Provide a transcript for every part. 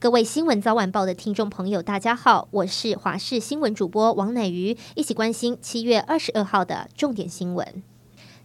各位新闻早晚报的听众朋友，大家好，我是华视新闻主播王乃瑜，一起关心七月二十二号的重点新闻。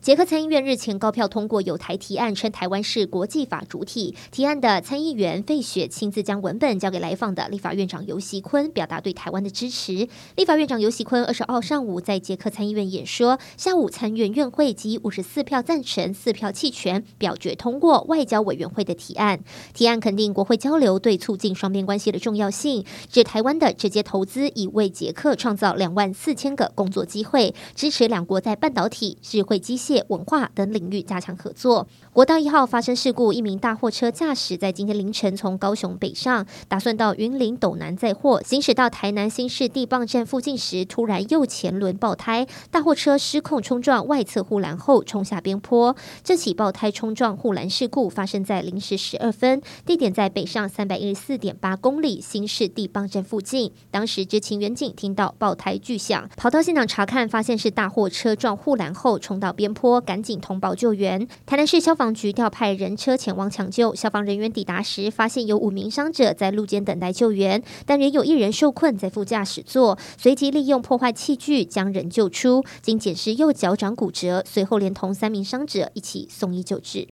捷克参议院日前高票通过有台提案，称台湾是国际法主体。提案的参议员费雪亲自将文本交给来访的立法院长游锡坤，表达对台湾的支持。立法院长游锡坤二十号上午在捷克参议院演说，下午参院院会以五十四票赞成、四票弃权表决通过外交委员会的提案。提案肯定国会交流对促进双边关系的重要性，指台湾的直接投资已为捷克创造两万四千个工作机会，支持两国在半导体、智慧机械。文化等领域加强合作。国道一号发生事故，一名大货车驾驶在今天凌晨从高雄北上，打算到云林斗南载货，行驶到台南新市地磅站附近时，突然右前轮爆胎，大货车失控冲撞外侧护栏后冲下边坡。这起爆胎冲撞护栏事故发生在零时十二分，地点在北上三百一十四点八公里新市地磅站附近。当时执勤员警听到爆胎巨响，跑到现场查看，发现是大货车撞护栏后冲到边坡。赶紧通报救援，台南市消防局调派人车前往抢救。消防人员抵达时，发现有五名伤者在路肩等待救援，但仍有一人受困在副驾驶座，随即利用破坏器具将人救出。经检视右脚掌骨折，随后连同三名伤者一起送医救治。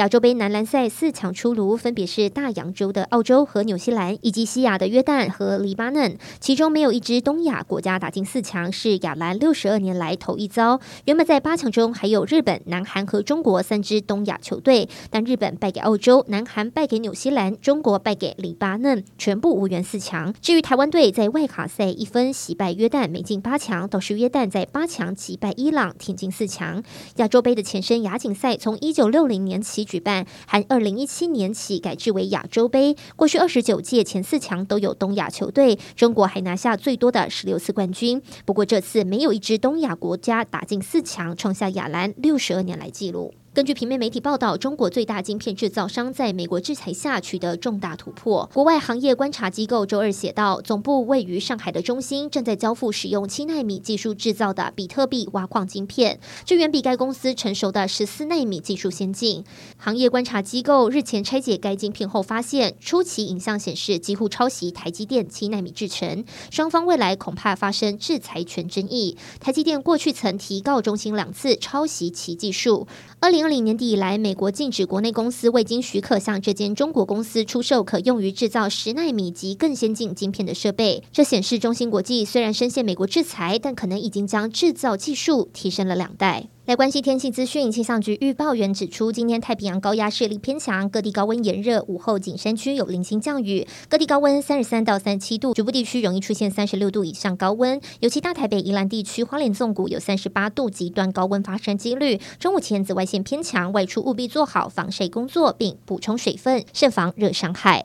亚洲杯男篮赛四强出炉，分别是大洋洲的澳洲和纽西兰，以及西亚的约旦和黎巴嫩。其中没有一支东亚国家打进四强，是亚篮六十二年来头一遭。原本在八强中还有日本、南韩和中国三支东亚球队，但日本败给澳洲，南韩败给纽西兰，中国败给黎巴嫩，全部无缘四强。至于台湾队在外卡赛一分惜败约旦，没进八强，倒是约旦在八强击败伊朗，挺进四强。亚洲杯的前身亚锦赛从一九六零年起。举办，含二零一七年起改制为亚洲杯。过去二十九届前四强都有东亚球队，中国还拿下最多的十六次冠军。不过这次没有一支东亚国家打进四强，创下亚篮六十二年来纪录。根据平面媒体报道，中国最大晶片制造商在美国制裁下取得重大突破。国外行业观察机构周二写道，总部位于上海的中芯正在交付使用七纳米技术制造的比特币挖矿晶片，这远比该公司成熟的十四纳米技术先进。行业观察机构日前拆解该晶片后发现，初期影像显示几乎抄袭台积电七纳米制程，双方未来恐怕发生制裁权争议。台积电过去曾提告中芯两次抄袭其技术。二零二零年底以来，美国禁止国内公司未经许可向这间中国公司出售可用于制造十纳米及更先进晶片的设备。这显示中芯国际虽然深陷美国制裁，但可能已经将制造技术提升了两代。来关系天气资讯，气象局预报员指出，今天太平洋高压势力偏强，各地高温炎热，午后景山区有零星降雨，各地高温三十三到三十七度，局部地区容易出现三十六度以上高温，尤其大台北、宜兰地区、花莲纵谷有三十八度极端高温发生几率。中午前紫外线偏强，外出务必做好防晒工作，并补充水分，慎防热伤害。